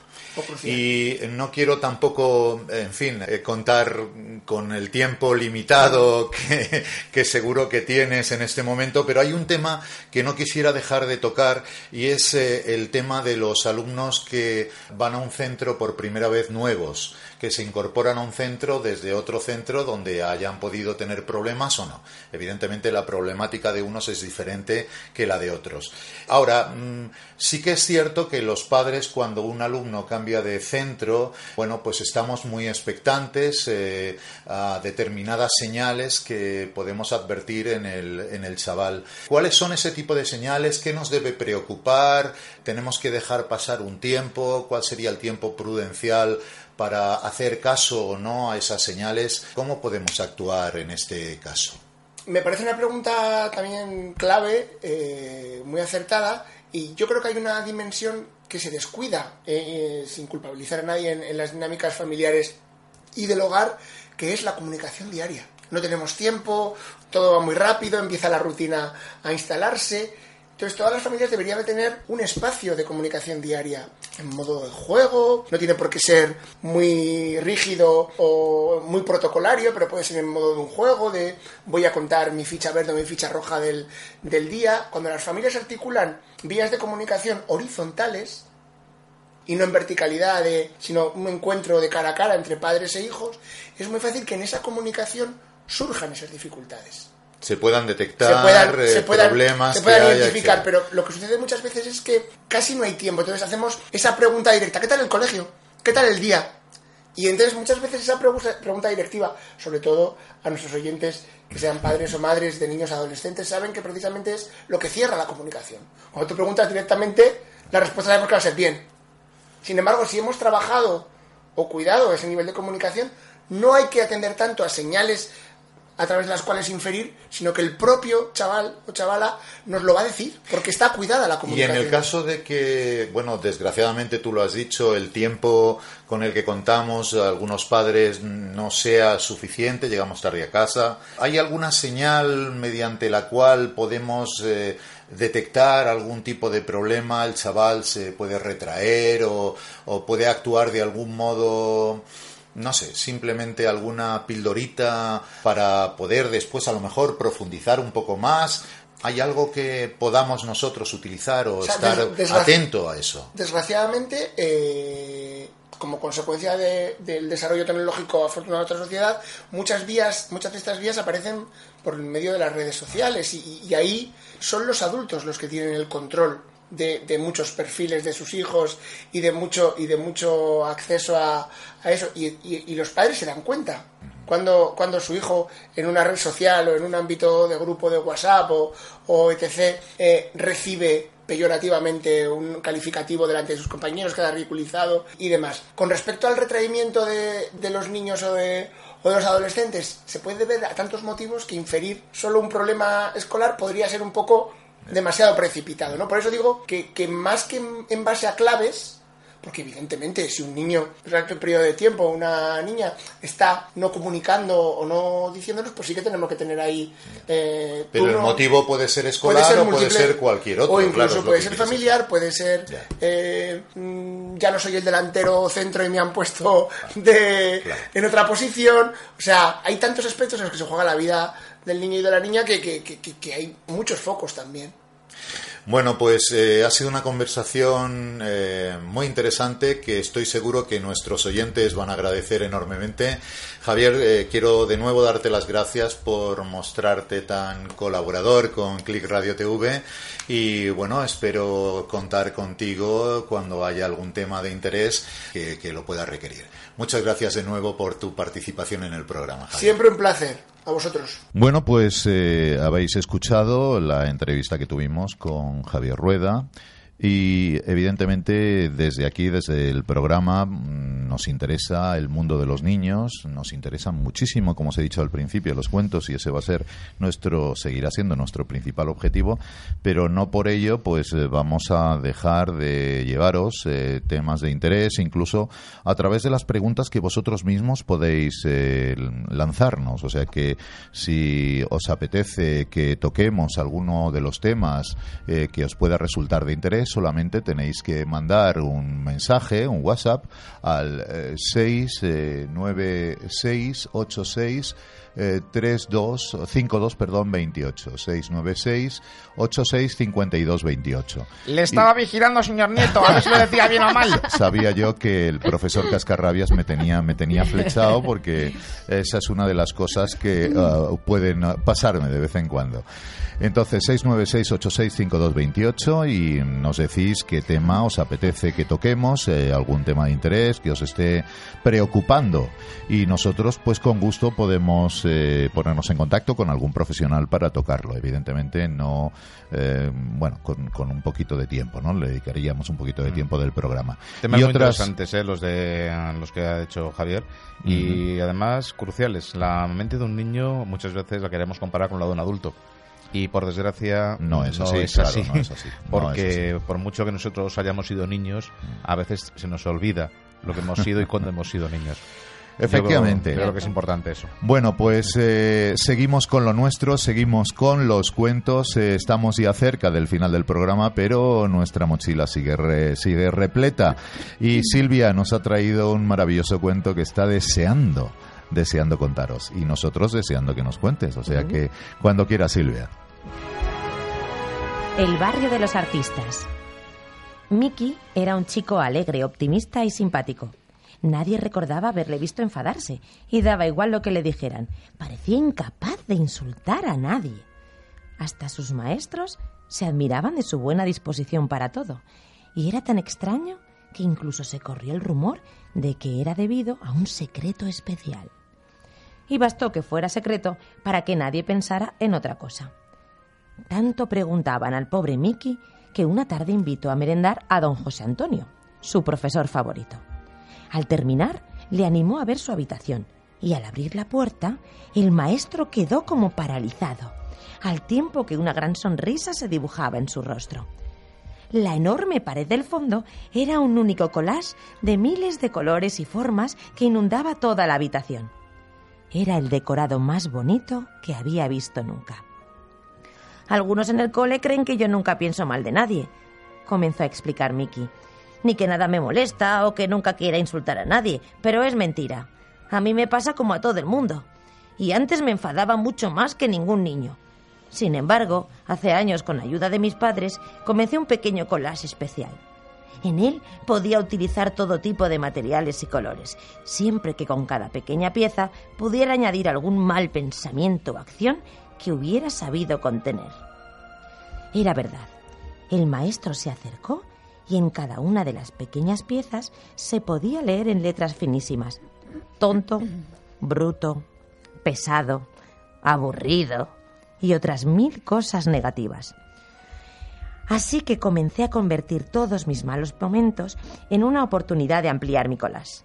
Y no quiero tampoco, en fin, eh, contar con el tiempo limitado que, que seguro que tienes en este momento, pero hay un tema que no quisiera dejar de tocar y es eh, el tema de los alumnos que van a un centro por primera vez nuevos, que se incorporan a un centro desde otro centro donde hayan podido tener problemas o no. Evidentemente la problemática de unos es diferente que la de otros. Ahora, mm, sí que es cierto que los padres cuando un alumno cambia de centro, bueno, pues estamos muy expectantes eh, a determinadas señales que podemos advertir en el, en el chaval. ¿Cuáles son ese tipo de señales? ¿Qué nos debe preocupar? ¿Tenemos que dejar pasar un tiempo? ¿Cuál sería el tiempo prudencial para hacer caso o no a esas señales? ¿Cómo podemos actuar en este caso? Me parece una pregunta también clave, eh, muy acertada, y yo creo que hay una dimensión que se descuida, eh, sin culpabilizar a nadie en, en las dinámicas familiares y del hogar, que es la comunicación diaria. No tenemos tiempo, todo va muy rápido, empieza la rutina a instalarse. Entonces todas las familias deberían de tener un espacio de comunicación diaria en modo de juego, no tiene por qué ser muy rígido o muy protocolario, pero puede ser en modo de un juego, de voy a contar mi ficha verde o mi ficha roja del, del día. Cuando las familias articulan vías de comunicación horizontales, y no en verticalidad, de, sino un encuentro de cara a cara entre padres e hijos, es muy fácil que en esa comunicación surjan esas dificultades Se puedan detectar se puedan, eh, se puedan- problemas se puedan que identificar, pero lo que sucede muchas veces es que casi no hay tiempo. Entonces hacemos esa pregunta directa, ¿qué tal el colegio? ¿Qué tal el día? Y entonces muchas veces esa pregunta, pregunta directiva, sobre todo a nuestros oyentes que sean padres o madres de niños adolescentes, saben que precisamente es lo que cierra la comunicación. Cuando tú preguntas directamente, la respuesta sabemos que va a ser bien. Sin embargo, si hemos trabajado o cuidado ese nivel de comunicación, no hay que atender tanto a señales a través de las cuales inferir, sino que el propio chaval o chavala nos lo va a decir, porque está cuidada la Y en comunicación. el caso de que, bueno, desgraciadamente tú lo has dicho, el tiempo con el que contamos algunos padres no sea suficiente, llegamos tarde a casa, ¿hay alguna señal mediante la cual podemos eh, detectar algún tipo de problema? ¿El chaval se puede retraer o, o puede actuar de algún modo no sé, simplemente alguna pildorita para poder después a lo mejor profundizar un poco más. ¿Hay algo que podamos nosotros utilizar o, O sea, estar atento a eso? Desgraciadamente, eh, como consecuencia de- del desarrollo tecnológico afortunado de nuestra sociedad, muchas vías, muchas de estas vías aparecen por el medio de las redes sociales y, y ahí son los adultos los que tienen el control de, de muchos perfiles de sus hijos y de mucho y de mucho acceso a, a eso y, los padres se dan cuenta cuando, cuando su hijo en una red social o en un ámbito de grupo de WhatsApp o, o etc. eh, recibe peyorativamente un calificativo delante de sus compañeros, queda ridiculizado y demás. Con respecto al retraimiento de, de los niños o de, o de los adolescentes, se puede ver a tantos motivos que inferir solo un problema escolar podría ser un poco demasiado precipitado, ¿no? Por eso digo que, que más que en, base a claves, porque evidentemente si un niño durante un periodo de tiempo, una niña, está no comunicando o no diciéndonos, pues sí que tenemos que tener ahí... eh, Pero el motivo puede ser escolar o puede ser cualquier otro. O incluso claro, puede ser familiar, puede ser... eh, mm, ya no soy el delantero centro y me han puesto de, en otra posición. O sea, hay tantos aspectos en los que se juega la vida del niño y de la niña que- que- que hay muchos focos también. Bueno, pues eh, ha sido una conversación eh, muy interesante que estoy seguro que nuestros oyentes van a agradecer enormemente. Javier, eh, quiero de nuevo darte las gracias por mostrarte tan colaborador con Click Radio TV y bueno, espero contar contigo cuando haya algún tema de interés que, que lo pueda requerir. Muchas gracias de nuevo por tu participación en el programa. Javier. Siempre un placer. A vosotros. Bueno, pues eh, habéis escuchado la entrevista que tuvimos con Javier Rueda Y evidentemente desde aquí, desde el programa, mm, nos interesa el mundo de los niños, nos interesan muchísimo, como os he dicho al principio, los cuentos y ese va a ser nuestro, seguirá siendo nuestro principal objetivo, pero no por ello pues eh, vamos a dejar de llevaros eh, temas de interés, incluso a través de las preguntas que vosotros mismos podéis eh, lanzarnos. O sea que si os apetece que toquemos alguno de los temas eh, que os pueda resultar de interés, solamente tenéis que mandar un mensaje, un WhatsApp al eh, 69686 eh, 32 52 perdón 28 696 86 52 28 Le estaba vigilando, señor Nieto, a ver si lo decía bien o mal. sabía yo que el profesor Cascarrabias me tenía me tenía flechado porque esa es una de las cosas que uh, pueden pasarme de vez en cuando. Entonces, 696-865228 y nos decís qué tema os apetece que toquemos, eh, algún tema de interés que os esté preocupando. Y nosotros, pues con gusto, podemos eh, ponernos en contacto con algún profesional para tocarlo. Evidentemente, no, eh, bueno, con, con un poquito de tiempo, ¿no? Le dedicaríamos un poquito de tiempo del programa. Temas y muy otras, interesantes, ¿eh? los de los que ha hecho Javier y además cruciales. La mente de un niño muchas veces la queremos comparar con la de un adulto. Y por desgracia No es así, claro, no es así, no porque es Mm. por mucho que nosotros hayamos sido niños, a veces se nos olvida lo que hemos sido y cuando hemos sido niños. Yo Efectivamente. Creo, creo que es importante eso. Bueno, pues eh, seguimos con lo nuestro, seguimos con los cuentos. eh, estamos ya cerca del final del programa, pero nuestra mochila sigue, re- sigue repleta. Y Silvia nos ha traído un maravilloso cuento que está deseando, deseando contaros. Y nosotros deseando que nos cuentes. O sea que cuando quieras, Silvia. El barrio de los artistas. Mickey era un chico alegre, optimista y simpático. Nadie recordaba haberle visto enfadarse y daba igual lo que le dijeran. Parecía incapaz de insultar a nadie. Hasta sus maestros se admiraban de su buena disposición para todo. Y era tan extraño que incluso se corrió el rumor de que era debido a un secreto especial. Y bastó que fuera secreto para que nadie pensara en otra cosa. Tanto preguntaban al pobre Mickey que una tarde invitó a merendar a don José Antonio, su profesor favorito. Al terminar, le animó a ver su habitación y al abrir la puerta, el maestro quedó como paralizado, al tiempo que una gran sonrisa se dibujaba en su rostro. La enorme pared del fondo era un único collage de miles de colores y formas que inundaba toda la habitación. Era el decorado más bonito que había visto nunca. Algunos en el cole creen que yo nunca pienso mal de nadie, comenzó a explicar Mickey. Ni que nada me molesta o que nunca quiera insultar a nadie, pero es mentira. A mí me pasa como a todo el mundo. Y antes me enfadaba mucho más que ningún niño. Sin embargo, hace años, con ayuda de mis padres, comencé un pequeño collage especial. En él podía utilizar todo tipo de materiales y colores, siempre que con cada pequeña pieza pudiera añadir algún mal pensamiento o acción que hubiera sabido contener. Era verdad. El maestro se acercó y en cada una de las pequeñas piezas se podía leer en letras finísimas tonto, bruto, pesado, aburrido y otras mil cosas negativas. Así que comencé a convertir todos mis malos momentos en una oportunidad de ampliar mi collage.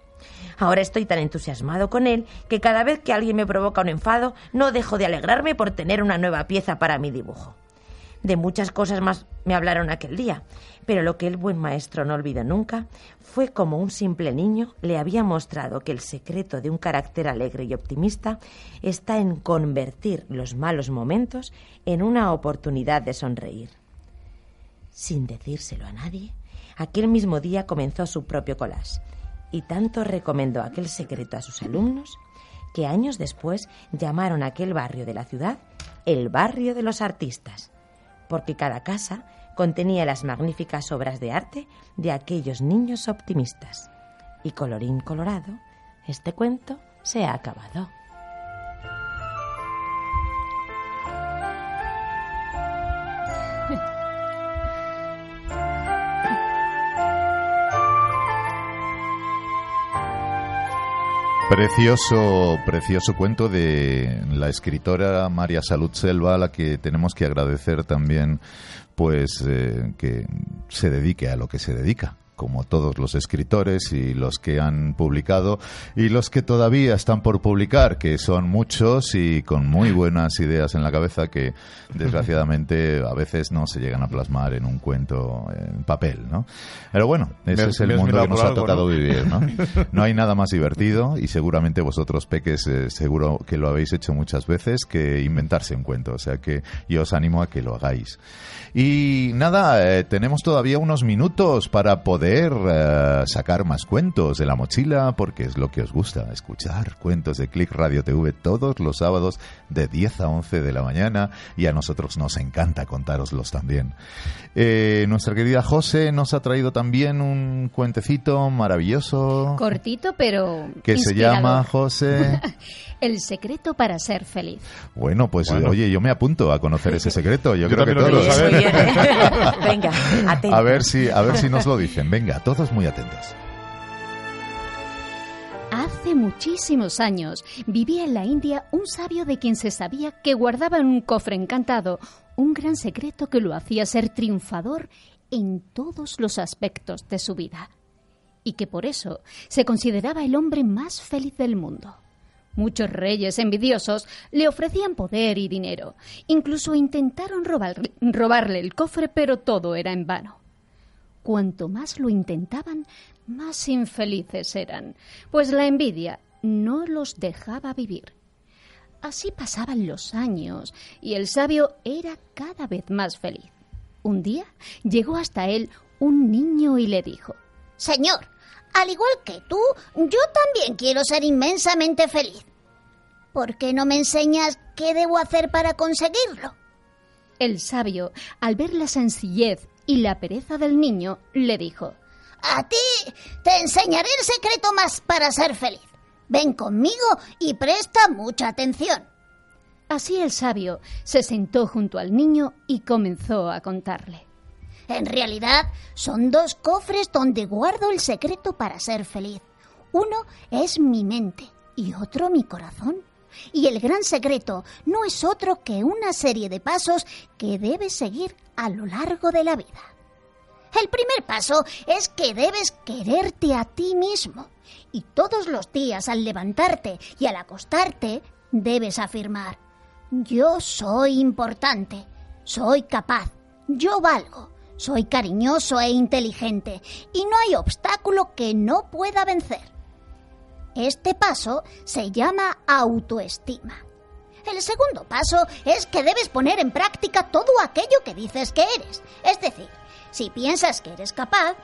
Ahora estoy tan entusiasmado con él que cada vez que alguien me provoca un enfado no dejo de alegrarme por tener una nueva pieza para mi dibujo. De muchas cosas más me hablaron aquel día, pero lo que el buen maestro no olvidó nunca fue como un simple niño le había mostrado que el secreto de un carácter alegre y optimista está en convertir los malos momentos en una oportunidad de sonreír. Sin decírselo a nadie, aquel mismo día comenzó su propio collage y tanto recomendó aquel secreto a sus alumnos que años después llamaron a aquel barrio de la ciudad el barrio de los artistas, porque cada casa contenía las magníficas obras de arte de aquellos niños optimistas. Y colorín colorado, este cuento se ha acabado. Precioso, precioso cuento de la escritora María Salud Selva, a la que tenemos que agradecer también, pues, eh, que se dedique a lo que se dedica como todos los escritores y los que han publicado y los que todavía están por publicar, que son muchos y con muy buenas ideas en la cabeza que desgraciadamente a veces no se llegan a plasmar en un cuento en papel, ¿no? Pero bueno, ese Me- es el mundo que nos por ha algo, tocado ¿no? vivir, ¿no? No hay nada más divertido y seguramente vosotros, peques, eh, seguro que lo habéis hecho muchas veces, que inventarse un cuento. O sea que yo os animo a que lo hagáis. Y nada, eh, tenemos todavía unos minutos para poder eh, sacar más cuentos de la mochila, porque es lo que os gusta, escuchar cuentos de Click Radio TV todos los sábados de 10 a 11 de la mañana y a nosotros nos encanta contároslos también. Eh, nuestra querida José nos ha traído también un cuentecito maravilloso Cortito, pero. que se llama José. El secreto para ser feliz. Bueno, pues Bueno. oye, yo me apunto a conocer ese secreto. Yo, Yo creo que todos. saber. Venga, atento. A ver si, a ver si nos lo dicen. Venga, todos muy atentos. Hace muchísimos años vivía en la India un sabio de quien se sabía que guardaba en un cofre encantado un gran secreto que lo hacía ser triunfador en todos los aspectos de su vida y que por eso se consideraba el hombre más feliz del mundo. Muchos reyes envidiosos le ofrecían poder y dinero. Incluso intentaron robar- robarle el cofre, pero todo era en vano. Cuanto más lo intentaban, más infelices eran, pues la envidia no los dejaba vivir. Así pasaban los años y el sabio era cada vez más feliz. Un día llegó hasta él un niño y le dijo, Señor, al igual que tú, yo también quiero ser inmensamente feliz. ¿Por qué no me enseñas qué debo hacer para conseguirlo? El sabio, al ver la sencillez y la pereza del niño, le dijo, A ti te enseñaré el secreto más para ser feliz. Ven conmigo y presta mucha atención. Así el sabio se sentó junto al niño y comenzó a contarle. En realidad, son dos cofres donde guardo el secreto para ser feliz. Uno es mi mente y otro mi corazón. Y el gran secreto no es otro que una serie de pasos que debes seguir a lo largo de la vida. El primer paso es que debes quererte a ti mismo. Y todos los días al levantarte y al acostarte debes afirmar, yo soy importante, soy capaz, yo valgo, soy cariñoso e inteligente y no hay obstáculo que no pueda vencer. Este paso se llama autoestima. El segundo paso es que debes poner en práctica todo aquello que dices que eres. Es decir, si piensas que eres capaz,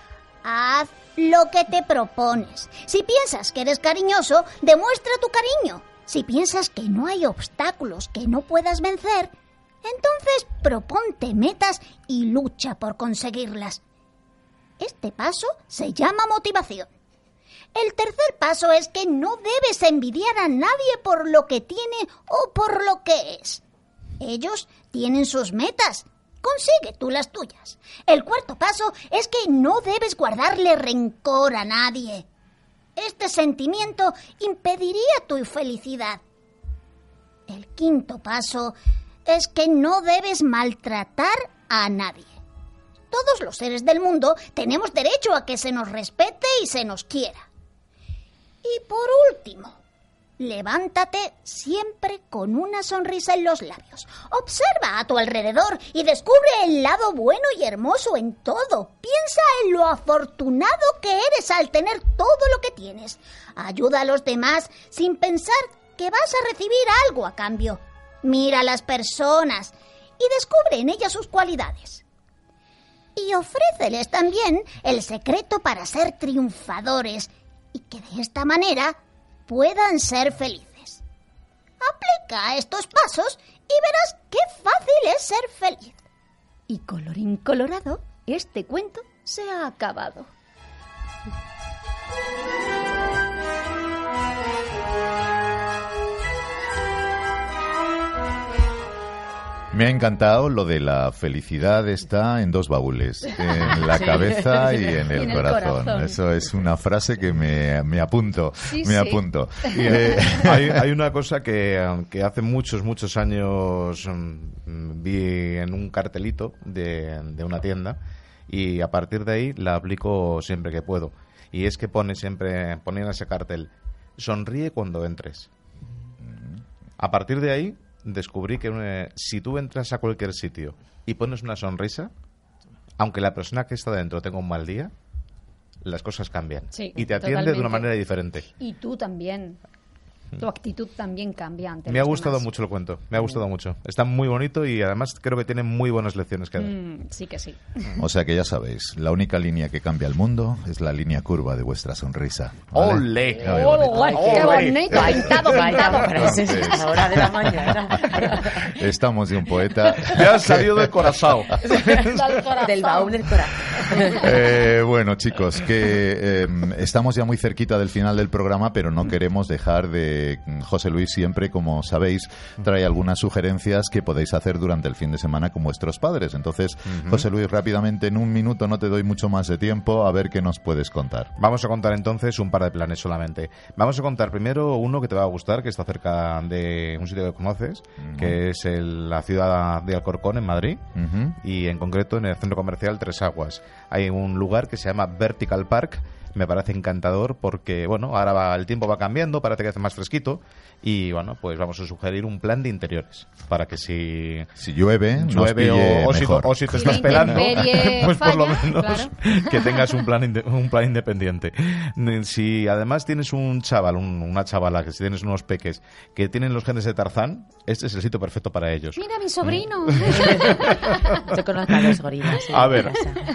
haz lo que te propones. Si piensas que eres cariñoso, demuestra tu cariño. Si piensas que no hay obstáculos que no puedas vencer, entonces proponte metas y lucha por conseguirlas. Este paso se llama motivación. El tercer paso es que no debes envidiar a nadie por lo que tiene o por lo que es. Ellos tienen sus metas. Consigue tú las tuyas. El cuarto paso es que no debes guardarle rencor a nadie. Este sentimiento impediría tu felicidad. El quinto paso es que no debes maltratar a nadie. Todos los seres del mundo tenemos derecho a que se nos respete y se nos quiera. Y por último, levántate siempre con una sonrisa en los labios. Observa a tu alrededor y descubre el lado bueno y hermoso en todo. Piensa en lo afortunado que eres al tener todo lo que tienes. Ayuda a los demás sin pensar que vas a recibir algo a cambio. Mira a las personas y descubre en ellas sus cualidades. Y ofréceles también el secreto para ser triunfadores y que de esta manera puedan ser felices. Aplica estos pasos y verás qué fácil es ser feliz. Y colorín colorado, este cuento se ha acabado. Me ha encantado lo de la felicidad está en dos baúles, en la Sí. cabeza y en Y el, en el corazón. corazón. Eso es una frase que me, me apunto, Sí, me sí. apunto. Y, Eh, hay, hay una cosa que, que hace muchos, muchos años mm, vi en un cartelito de, de una tienda y a partir de ahí la aplico siempre que puedo. Y es que pone siempre, ponía en ese cartel, sonríe cuando entres. A partir de ahí descubrí que eh, si tú entras a cualquier sitio y pones una sonrisa, aunque la persona que está dentro tenga un mal día, las cosas cambian. Sí, y te atiende de una manera diferente. Y tú también. Tu actitud también cambia ante Me ha gustado demás. mucho el cuento, me ha gustado mucho. Está muy bonito y además creo que tiene muy buenas lecciones que dar. Mm, sí que sí. o sea que ya sabéis, la única línea que cambia el mundo es la línea curva de vuestra sonrisa. ¿vale? ¡Ole! Qué bonito. ¡Ole, qué bonito! Pintado, pintado. La hora de la mañana. estamos de un poeta. Ya ha salido del corazón. Del baúl del corazón. Eh, bueno, chicos, que eh, estamos ya muy cerquita del final del programa, pero no queremos dejar de. José Luis siempre, como sabéis, trae algunas sugerencias que podéis hacer durante el fin de semana con vuestros padres. Entonces, José Luis, rápidamente, en un minuto, no te doy mucho más de tiempo, a ver qué nos puedes contar. Vamos a contar entonces un par de planes solamente. Vamos a contar primero uno que te va a gustar, que está cerca de un sitio que conoces, que es el- la ciudad de Alcorcón, en Madrid, y en concreto en el centro comercial Tres Aguas. Hay un lugar que se llama Vertical Park. Me parece encantador porque, bueno, ahora va- el tiempo va cambiando, parece que hace más fresquito. Y, bueno, pues vamos a sugerir un plan de interiores para que si Si llueve, nos llueve pille o, o si, o si te Si estás intemperie pues por lo falla, menos que tengas un plan, un plan independiente. Si además tienes un chaval, un- una chavala, que si tienes unos peques que tienen los genes de Tarzán, este es el sitio perfecto para ellos. Mira, mi sobrino. Yo conozco a los gorilas. sí, A ver,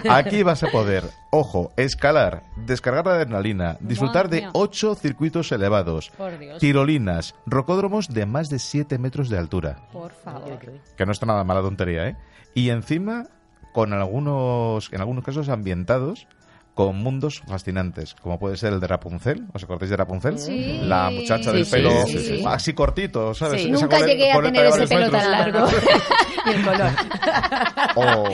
aquí vas a poder, ojo, escalar, descargar la adrenalina, disfrutar de ocho circuitos elevados, tirolinas, rocódromos de más de 7 metros de altura. Por favor. Que no está nada mala tontería, ¿eh? Y encima, con algunos, en algunos casos ambientados con mundos fascinantes, como puede ser el de Rapunzel. ¿Os acordáis de Rapunzel? Sí. La muchacha Sí, del sí, pelo sí, sí. así cortito, ¿sabes? Nunca cole- llegué a tener ese pelo tan largo. y el color. O,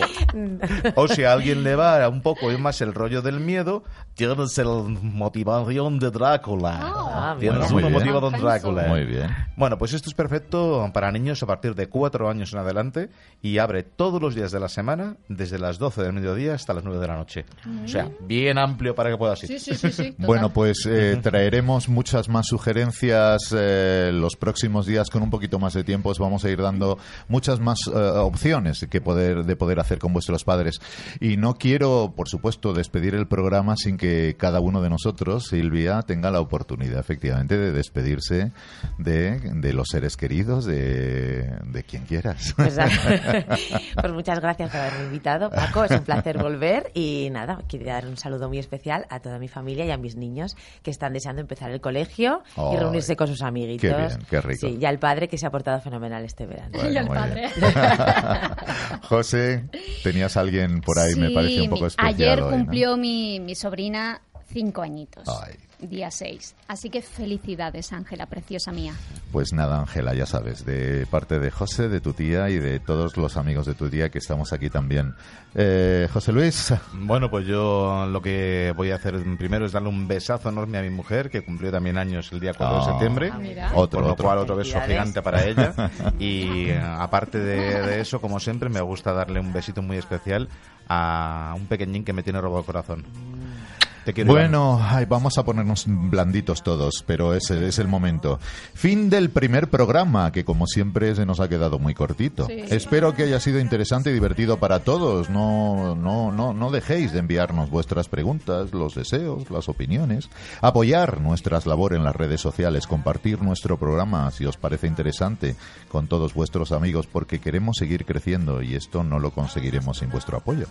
o si a alguien le va un poco más el rollo del miedo, tienes el motivación de Drácula. Ah, tienes bueno, muy una Drácula. Muy bien. Bueno, pues esto es perfecto para niños a partir de cuatro años en adelante y abre todos los días de la semana desde las 12 del mediodía hasta las 9 de la noche. O sea, bien amplio para que puedas ir. Sí, sí, sí, sí. Bueno, pues eh, traeremos muchas más sugerencias eh, los próximos días con un poquito más de tiempo. Os vamos a ir dando muchas más eh, opciones que poder, de poder hacer con vuestros padres. Y no quiero, por supuesto, despedir el programa sin que cada uno de nosotros, Silvia, tenga la oportunidad, efectivamente, de despedirse de, de los seres queridos, de, de quien quieras. Pues, pues muchas gracias por haberme invitado, Paco. Es un placer volver. Y nada, quiero dar un saludo muy especial a toda mi familia y a mis niños que están deseando empezar el colegio y reunirse con sus amiguitos. qué bien, qué rico. Sí, y al padre que se ha portado fenomenal este verano. Bueno, Y al padre. José, tenías a alguien por ahí, me Sí, parece un poco especial. Ayer hoy, ¿no? cumplió mi, mi sobrina cinco añitos. Ay. Día 6. Así que felicidades, Ángela, preciosa mía. Pues nada, Ángela, ya sabes, de parte de José, de tu tía y de todos los amigos de tu tía que estamos aquí también. Eh, José Luis, Bueno, pues yo lo que voy a hacer primero es darle un besazo enorme a mi mujer, que cumplió también años el día 4 de Ah. septiembre. Ah. Otro, Con lo otro. cual, otro beso gigante para ella. Y eh, aparte de, de eso, como siempre, me gusta darle un besito muy especial a un pequeñín que me tiene robado el corazón. Te quiero, Iván. Bueno, ay, vamos a ponernos blanditos todos, pero ese es el momento. Fin del primer programa, que como siempre se nos ha quedado muy cortito. Sí. Espero que haya sido interesante y divertido para todos. No, no, no, no dejéis de enviarnos vuestras preguntas, los deseos, las opiniones. Apoyar nuestras labores en las redes sociales, compartir nuestro programa si os parece interesante con todos vuestros amigos, porque queremos seguir creciendo y esto no lo conseguiremos sin vuestro apoyo.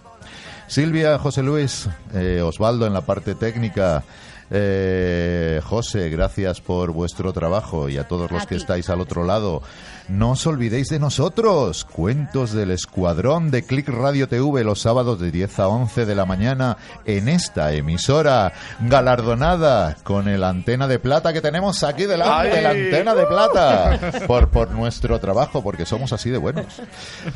Silvia, José Luis, eh, Osvaldo en la parte técnica. Eh, José, gracias por vuestro trabajo y a todos los que estáis al otro lado. No os olvidéis de nosotros. Cuentos del Escuadrón de Click Radio TV los sábados de 10 a 11 de la mañana en esta emisora galardonada con el antena de plata que tenemos aquí delante, ¡Ay! la antena de plata, por, por nuestro trabajo, porque somos así de buenos.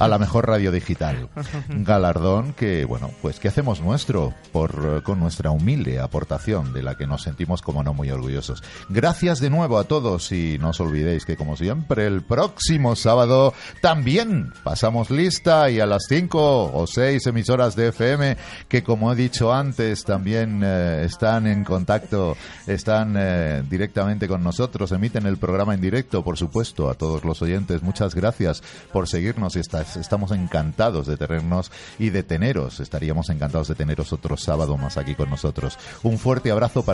A la mejor radio digital. Galardón que, bueno, pues que hacemos nuestro por, con nuestra humilde aportación de la que nos sentimos como no muy orgullosos. Gracias de nuevo a todos y no os olvidéis que como siempre el próximo sábado también pasamos lista y a las 5 o 6 emisoras de FM que como he dicho antes también eh, están en contacto, están eh, directamente con nosotros, emiten el programa en directo, por supuesto, a todos los oyentes. Muchas gracias por seguirnos y estamos encantados de tenernos y de teneros. Estaríamos encantados de teneros otro sábado más aquí con nosotros. Un fuerte abrazo para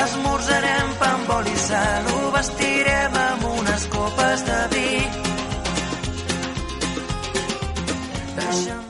Esmorzarem pa amb oli i sal, ho vestirem amb unes copes de vi. Deixa'm